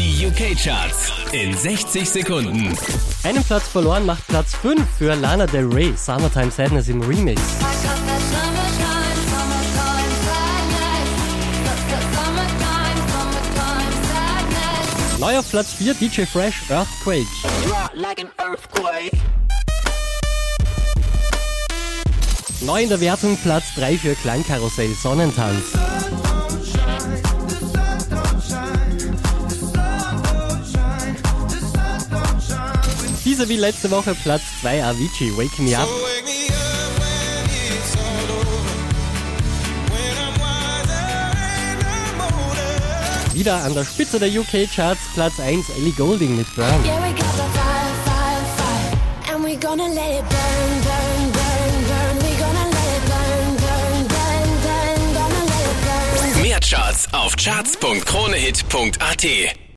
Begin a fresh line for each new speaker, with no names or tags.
Die UK-Charts in 60 Sekunden.
Einen Platz verloren macht Platz 5 für Lana Del Rey, Summertime Sadness im Remix. Neu auf Platz 4 DJ Fresh Earthquake. Neu in der Wertung Platz 3 für Klangkarussell Sonnentanz. Dieser wie letzte Woche Platz 2 Avicii Wake Me Up. Wieder an der Spitze der UK-Charts Platz 1 Ellie Golding mit burn.
Mehr Charts auf charts.kronehit.at.